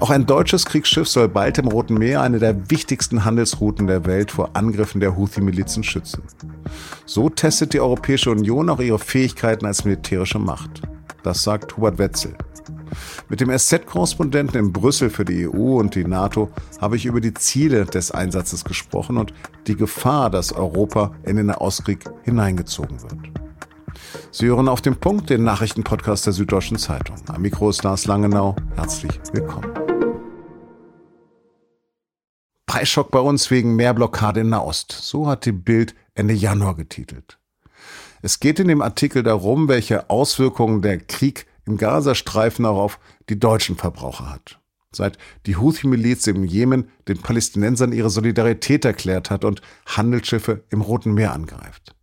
Auch ein deutsches Kriegsschiff soll bald im Roten Meer eine der wichtigsten Handelsrouten der Welt vor Angriffen der Houthi-Milizen schützen. So testet die Europäische Union auch ihre Fähigkeiten als militärische Macht. Das sagt Hubert Wetzel. Mit dem SZ-Korrespondenten in Brüssel für die EU und die NATO habe ich über die Ziele des Einsatzes gesprochen und die Gefahr, dass Europa in den Nahostkrieg hineingezogen wird. Sie hören auf den Punkt den Nachrichtenpodcast der Süddeutschen Zeitung. Am Mikro ist Lars Langenau. Herzlich willkommen. Preisschock bei uns wegen mehr Blockade in Nahost. So hat die Bild Ende Januar getitelt. Es geht in dem Artikel darum, welche Auswirkungen der Krieg im Gazastreifen auch auf die deutschen Verbraucher hat. Seit die Houthi-Miliz im Jemen den Palästinensern ihre Solidarität erklärt hat und Handelsschiffe im Roten Meer angreift.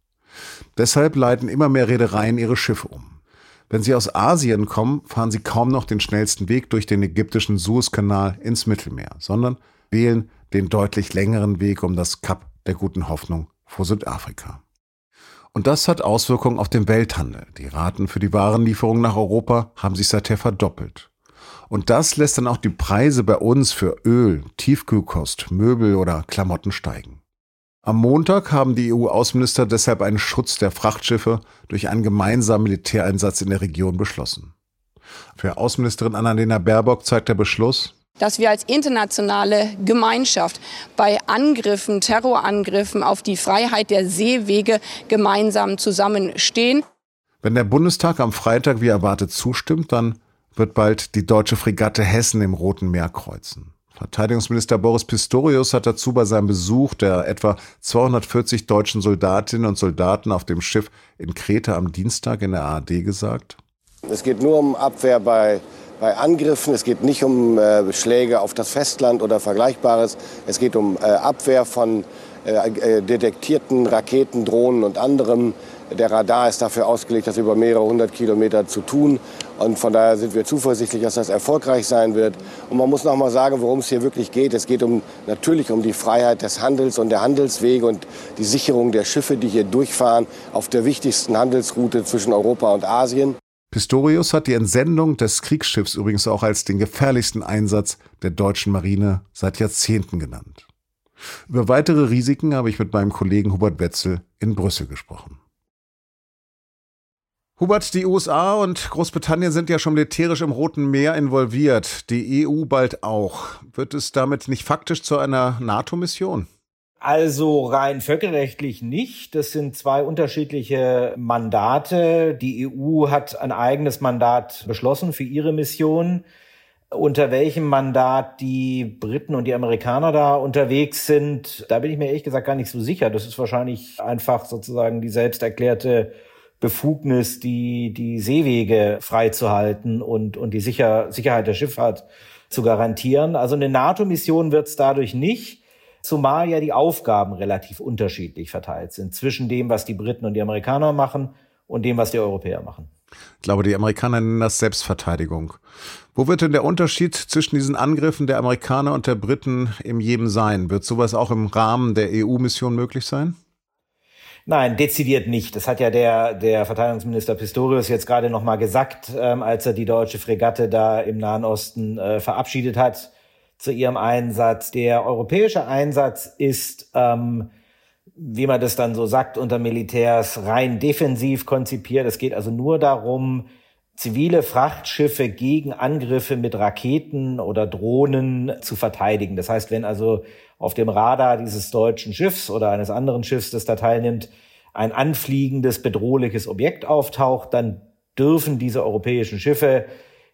Deshalb leiten immer mehr Reedereien ihre Schiffe um. Wenn sie aus Asien kommen, fahren sie kaum noch den schnellsten Weg durch den ägyptischen Suezkanal ins Mittelmeer, sondern wählen den deutlich längeren Weg um das Kap der guten Hoffnung vor Südafrika. Und das hat Auswirkungen auf den Welthandel. Die Raten für die Warenlieferungen nach Europa haben sich seither verdoppelt. Und das lässt dann auch die Preise bei uns für Öl, Tiefkühlkost, Möbel oder Klamotten steigen. Am Montag haben die EU-Außenminister deshalb einen Schutz der Frachtschiffe durch einen gemeinsamen Militäreinsatz in der Region beschlossen. Für Außenministerin Annalena Baerbock zeigt der Beschluss, dass wir als internationale Gemeinschaft bei Angriffen, Terrorangriffen auf die Freiheit der Seewege gemeinsam zusammenstehen. Wenn der Bundestag am Freitag wie erwartet zustimmt, dann wird bald die deutsche Fregatte Hessen im Roten Meer kreuzen. Verteidigungsminister Boris Pistorius hat dazu bei seinem Besuch der etwa 240 deutschen Soldatinnen und Soldaten auf dem Schiff in Kreta am Dienstag in der ARD gesagt. Es geht nur um Abwehr bei bei Angriffen. Es geht nicht um äh, Schläge auf das Festland oder Vergleichbares. Es geht um äh, Abwehr von äh, äh, detektierten Raketen, Drohnen und anderem. Der Radar ist dafür ausgelegt, das über mehrere hundert Kilometer zu tun. Und von daher sind wir zuversichtlich, dass das erfolgreich sein wird. Und man muss noch mal sagen, worum es hier wirklich geht. Es geht um, natürlich um die Freiheit des Handels und der Handelswege und die Sicherung der Schiffe, die hier durchfahren auf der wichtigsten Handelsroute zwischen Europa und Asien. Pistorius hat die Entsendung des Kriegsschiffs übrigens auch als den gefährlichsten Einsatz der deutschen Marine seit Jahrzehnten genannt. Über weitere Risiken habe ich mit meinem Kollegen Hubert Wetzel in Brüssel gesprochen. Hubert, die USA und Großbritannien sind ja schon militärisch im Roten Meer involviert, die EU bald auch. Wird es damit nicht faktisch zu einer NATO-Mission? Also rein völkerrechtlich nicht. Das sind zwei unterschiedliche Mandate. Die EU hat ein eigenes Mandat beschlossen für ihre Mission. Unter welchem Mandat die Briten und die Amerikaner da unterwegs sind, da bin ich mir ehrlich gesagt gar nicht so sicher. Das ist wahrscheinlich einfach sozusagen die selbst erklärte Befugnis, die, die Seewege freizuhalten und, und die Sicher Sicherheit der Schifffahrt zu garantieren. Also eine NATO-Mission wird es dadurch nicht zumal ja die Aufgaben relativ unterschiedlich verteilt sind zwischen dem, was die Briten und die Amerikaner machen und dem, was die Europäer machen. Ich glaube, die Amerikaner nennen das Selbstverteidigung. Wo wird denn der Unterschied zwischen diesen Angriffen der Amerikaner und der Briten im Jemen sein? Wird sowas auch im Rahmen der EU-Mission möglich sein? Nein, dezidiert nicht. Das hat ja der, der Verteidigungsminister Pistorius jetzt gerade noch mal gesagt, ähm, als er die deutsche Fregatte da im Nahen Osten äh, verabschiedet hat zu ihrem Einsatz. Der europäische Einsatz ist, ähm, wie man das dann so sagt, unter Militärs rein defensiv konzipiert. Es geht also nur darum, zivile Frachtschiffe gegen Angriffe mit Raketen oder Drohnen zu verteidigen. Das heißt, wenn also auf dem Radar dieses deutschen Schiffs oder eines anderen Schiffs, das da teilnimmt, ein anfliegendes, bedrohliches Objekt auftaucht, dann dürfen diese europäischen Schiffe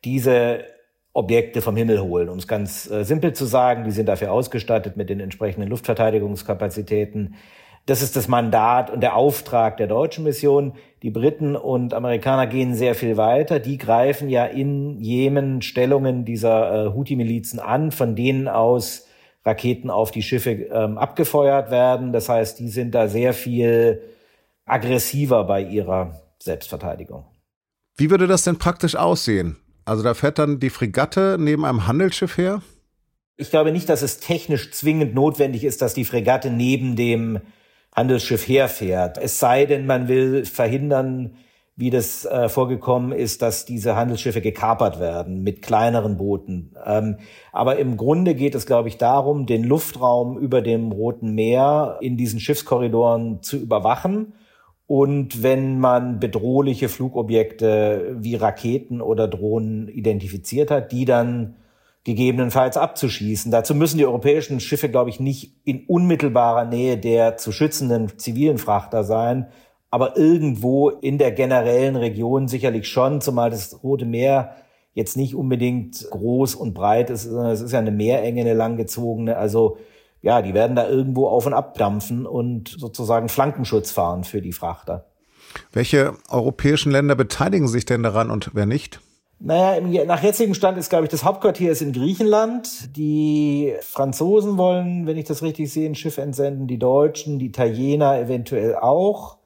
diese Objekte vom Himmel holen. Um es ganz äh, simpel zu sagen, die sind dafür ausgestattet mit den entsprechenden Luftverteidigungskapazitäten. Das ist das Mandat und der Auftrag der deutschen Mission. Die Briten und Amerikaner gehen sehr viel weiter. Die greifen ja in Jemen Stellungen dieser äh, Houthi-Milizen an, von denen aus Raketen auf die Schiffe ähm, abgefeuert werden. Das heißt, die sind da sehr viel aggressiver bei ihrer Selbstverteidigung. Wie würde das denn praktisch aussehen? Also da fährt dann die Fregatte neben einem Handelsschiff her? Ich glaube nicht, dass es technisch zwingend notwendig ist, dass die Fregatte neben dem Handelsschiff herfährt. Es sei denn, man will verhindern, wie das äh, vorgekommen ist, dass diese Handelsschiffe gekapert werden mit kleineren Booten. Ähm, aber im Grunde geht es, glaube ich, darum, den Luftraum über dem Roten Meer in diesen Schiffskorridoren zu überwachen. Und wenn man bedrohliche Flugobjekte wie Raketen oder Drohnen identifiziert hat, die dann gegebenenfalls abzuschießen. Dazu müssen die europäischen Schiffe, glaube ich, nicht in unmittelbarer Nähe der zu schützenden zivilen Frachter sein, aber irgendwo in der generellen Region sicherlich schon, zumal das Rote Meer jetzt nicht unbedingt groß und breit ist, sondern es ist ja eine Meerenge, eine langgezogene. Also ja, die werden da irgendwo auf und abdampfen und sozusagen Flankenschutz fahren für die Frachter. Welche europäischen Länder beteiligen sich denn daran und wer nicht? Naja, nach jetzigem Stand ist, glaube ich, das Hauptquartier ist in Griechenland. Die Franzosen wollen, wenn ich das richtig sehe, ein Schiff entsenden, die Deutschen, die Italiener eventuell auch.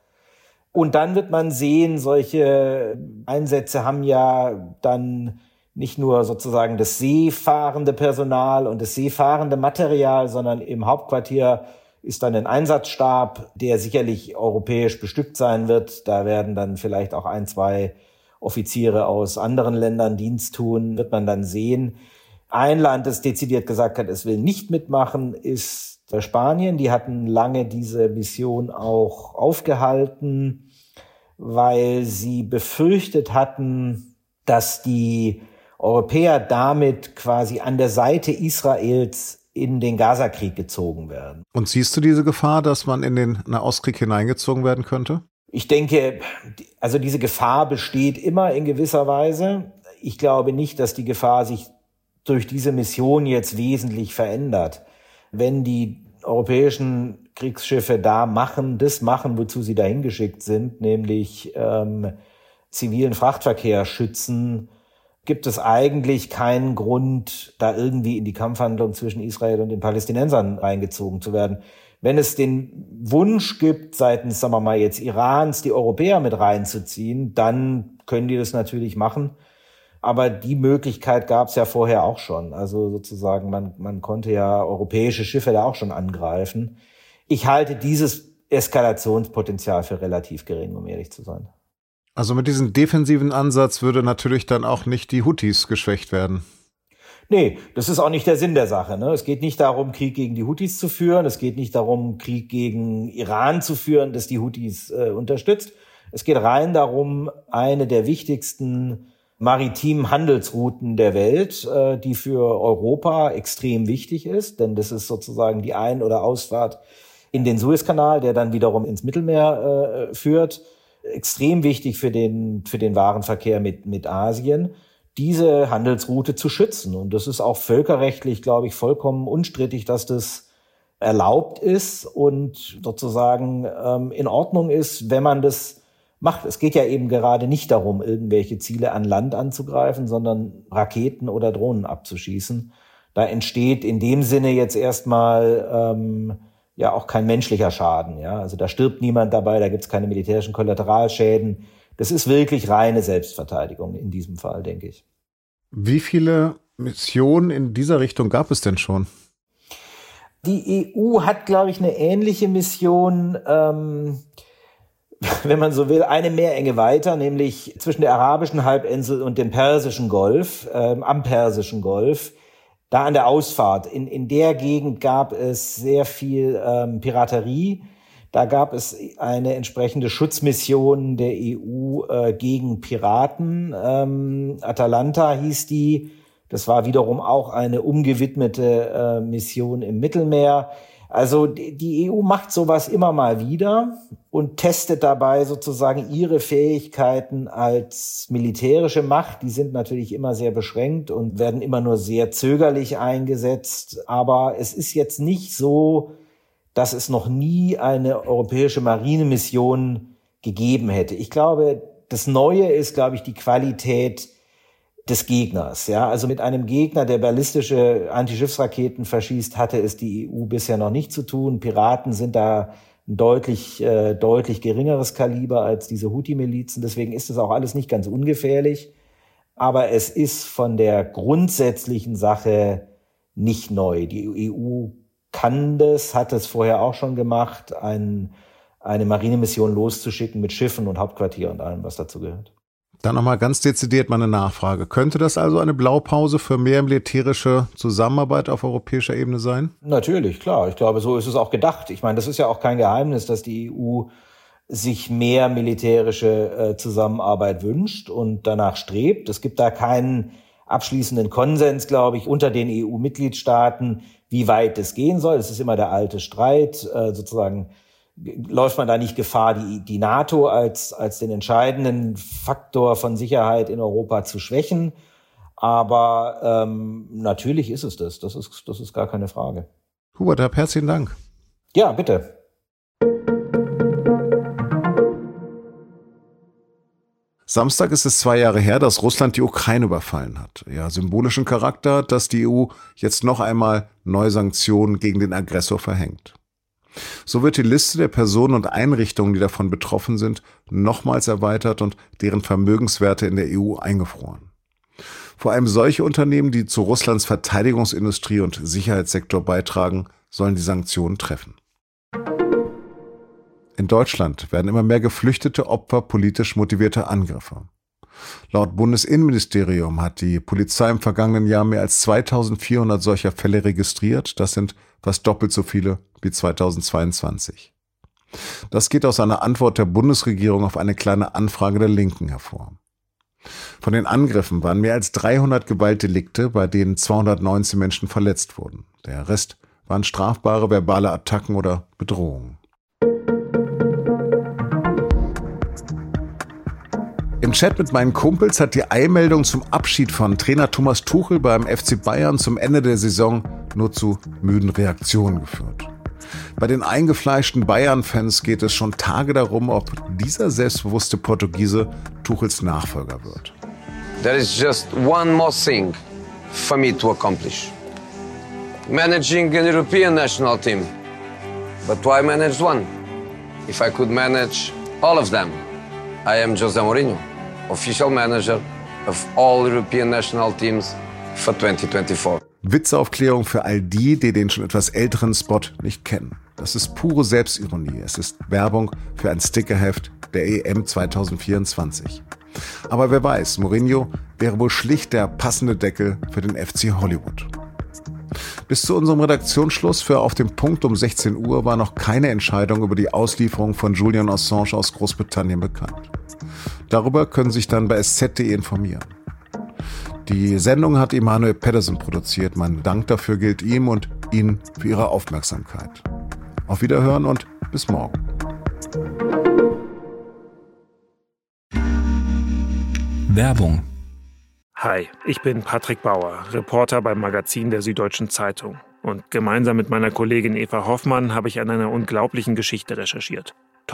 Und dann wird man sehen, solche Einsätze haben ja dann nicht nur sozusagen das seefahrende Personal und das seefahrende Material, sondern im Hauptquartier ist dann ein Einsatzstab, der sicherlich europäisch bestückt sein wird. Da werden dann vielleicht auch ein, zwei Offiziere aus anderen Ländern Dienst tun, wird man dann sehen. Ein Land, das dezidiert gesagt hat, es will nicht mitmachen, ist Spanien. Die hatten lange diese Mission auch aufgehalten, weil sie befürchtet hatten, dass die Europäer damit quasi an der Seite Israels in den Gazakrieg gezogen werden. Und siehst du diese Gefahr, dass man in den Nahostkrieg hineingezogen werden könnte? Ich denke, also diese Gefahr besteht immer in gewisser Weise. Ich glaube nicht, dass die Gefahr sich durch diese Mission jetzt wesentlich verändert. Wenn die europäischen Kriegsschiffe da machen, das machen, wozu sie dahin geschickt sind, nämlich ähm, zivilen Frachtverkehr schützen, gibt es eigentlich keinen Grund, da irgendwie in die Kampfhandlung zwischen Israel und den Palästinensern reingezogen zu werden. Wenn es den Wunsch gibt, seitens, sagen wir mal jetzt Irans, die Europäer mit reinzuziehen, dann können die das natürlich machen. Aber die Möglichkeit gab es ja vorher auch schon. Also sozusagen, man, man konnte ja europäische Schiffe da auch schon angreifen. Ich halte dieses Eskalationspotenzial für relativ gering, um ehrlich zu sein. Also mit diesem defensiven Ansatz würde natürlich dann auch nicht die Houthis geschwächt werden. Nee, das ist auch nicht der Sinn der Sache. Ne? Es geht nicht darum, Krieg gegen die Houthis zu führen. Es geht nicht darum, Krieg gegen Iran zu führen, das die Houthis äh, unterstützt. Es geht rein darum, eine der wichtigsten maritimen Handelsrouten der Welt, äh, die für Europa extrem wichtig ist, denn das ist sozusagen die Ein- oder Ausfahrt in den Suezkanal, der dann wiederum ins Mittelmeer äh, führt. Extrem wichtig für den, für den Warenverkehr mit, mit Asien diese Handelsroute zu schützen. Und das ist auch völkerrechtlich, glaube ich, vollkommen unstrittig, dass das erlaubt ist und sozusagen ähm, in Ordnung ist, wenn man das macht. Es geht ja eben gerade nicht darum, irgendwelche Ziele an Land anzugreifen, sondern Raketen oder Drohnen abzuschießen. Da entsteht in dem Sinne jetzt erstmal ähm, ja auch kein menschlicher Schaden. Ja, also da stirbt niemand dabei, da gibt es keine militärischen Kollateralschäden. Das ist wirklich reine Selbstverteidigung in diesem Fall, denke ich. Wie viele Missionen in dieser Richtung gab es denn schon? Die EU hat, glaube ich, eine ähnliche Mission, ähm, wenn man so will, eine Meerenge weiter, nämlich zwischen der arabischen Halbinsel und dem Persischen Golf, ähm, am Persischen Golf, da an der Ausfahrt. In, in der Gegend gab es sehr viel ähm, Piraterie da gab es eine entsprechende Schutzmission der EU äh, gegen Piraten. Ähm, Atalanta hieß die. Das war wiederum auch eine umgewidmete äh, Mission im Mittelmeer. Also die EU macht sowas immer mal wieder und testet dabei sozusagen ihre Fähigkeiten als militärische Macht. Die sind natürlich immer sehr beschränkt und werden immer nur sehr zögerlich eingesetzt. Aber es ist jetzt nicht so, dass es noch nie eine europäische Marinemission gegeben hätte. Ich glaube, das Neue ist, glaube ich, die Qualität des Gegners. Ja, also mit einem Gegner, der ballistische Antischiffsraketen verschießt, hatte es die EU bisher noch nicht zu tun. Piraten sind da ein deutlich, äh, deutlich geringeres Kaliber als diese Houthi-Milizen. Deswegen ist es auch alles nicht ganz ungefährlich. Aber es ist von der grundsätzlichen Sache nicht neu. Die EU kann das, hat es vorher auch schon gemacht, ein, eine Marinemission loszuschicken mit Schiffen und Hauptquartier und allem, was dazu gehört. Dann nochmal ganz dezidiert meine Nachfrage. Könnte das also eine Blaupause für mehr militärische Zusammenarbeit auf europäischer Ebene sein? Natürlich, klar. Ich glaube, so ist es auch gedacht. Ich meine, das ist ja auch kein Geheimnis, dass die EU sich mehr militärische äh, Zusammenarbeit wünscht und danach strebt. Es gibt da keinen abschließenden Konsens, glaube ich, unter den EU-Mitgliedstaaten, wie weit es gehen soll. Es ist immer der alte Streit, äh, sozusagen läuft man da nicht Gefahr, die, die NATO als, als den entscheidenden Faktor von Sicherheit in Europa zu schwächen. Aber ähm, natürlich ist es das. Das ist, das ist gar keine Frage. Hubert, herzlichen Dank. Ja, bitte. Samstag ist es zwei Jahre her, dass Russland die Ukraine überfallen hat. Ja, symbolischen Charakter dass die EU jetzt noch einmal neue Sanktionen gegen den Aggressor verhängt. So wird die Liste der Personen und Einrichtungen, die davon betroffen sind, nochmals erweitert und deren Vermögenswerte in der EU eingefroren. Vor allem solche Unternehmen, die zu Russlands Verteidigungsindustrie und Sicherheitssektor beitragen, sollen die Sanktionen treffen. In Deutschland werden immer mehr geflüchtete Opfer politisch motivierter Angriffe. Laut Bundesinnenministerium hat die Polizei im vergangenen Jahr mehr als 2400 solcher Fälle registriert. Das sind fast doppelt so viele wie 2022. Das geht aus einer Antwort der Bundesregierung auf eine kleine Anfrage der Linken hervor. Von den Angriffen waren mehr als 300 Gewaltdelikte, bei denen 219 Menschen verletzt wurden. Der Rest waren strafbare verbale Attacken oder Bedrohungen. Chat mit meinen Kumpels hat die Eilmeldung zum Abschied von Trainer Thomas Tuchel beim FC Bayern zum Ende der Saison nur zu müden Reaktionen geführt. Bei den eingefleischten Bayern-Fans geht es schon Tage darum, ob dieser selbstbewusste Portugiese Tuchels Nachfolger wird. There is just one more thing for me to accomplish. Managing an European national team. But why manage one? If I could manage all of them, I am José Mourinho, official manager of all European national teams for 2024. Witzeaufklärung für all die, die den schon etwas älteren Spot nicht kennen. Das ist pure Selbstironie. Es ist Werbung für ein Stickerheft der EM 2024. Aber wer weiß, Mourinho wäre wohl schlicht der passende Deckel für den FC Hollywood. Bis zu unserem Redaktionsschluss für Auf dem Punkt um 16 Uhr war noch keine Entscheidung über die Auslieferung von Julian Assange aus Großbritannien bekannt. Darüber können Sie sich dann bei sz.de informieren. Die Sendung hat Emanuel Pedersen produziert. Mein Dank dafür gilt ihm und Ihnen für Ihre Aufmerksamkeit. Auf Wiederhören und bis morgen. Werbung. Hi, ich bin Patrick Bauer, Reporter beim Magazin der Süddeutschen Zeitung. Und gemeinsam mit meiner Kollegin Eva Hoffmann habe ich an einer unglaublichen Geschichte recherchiert.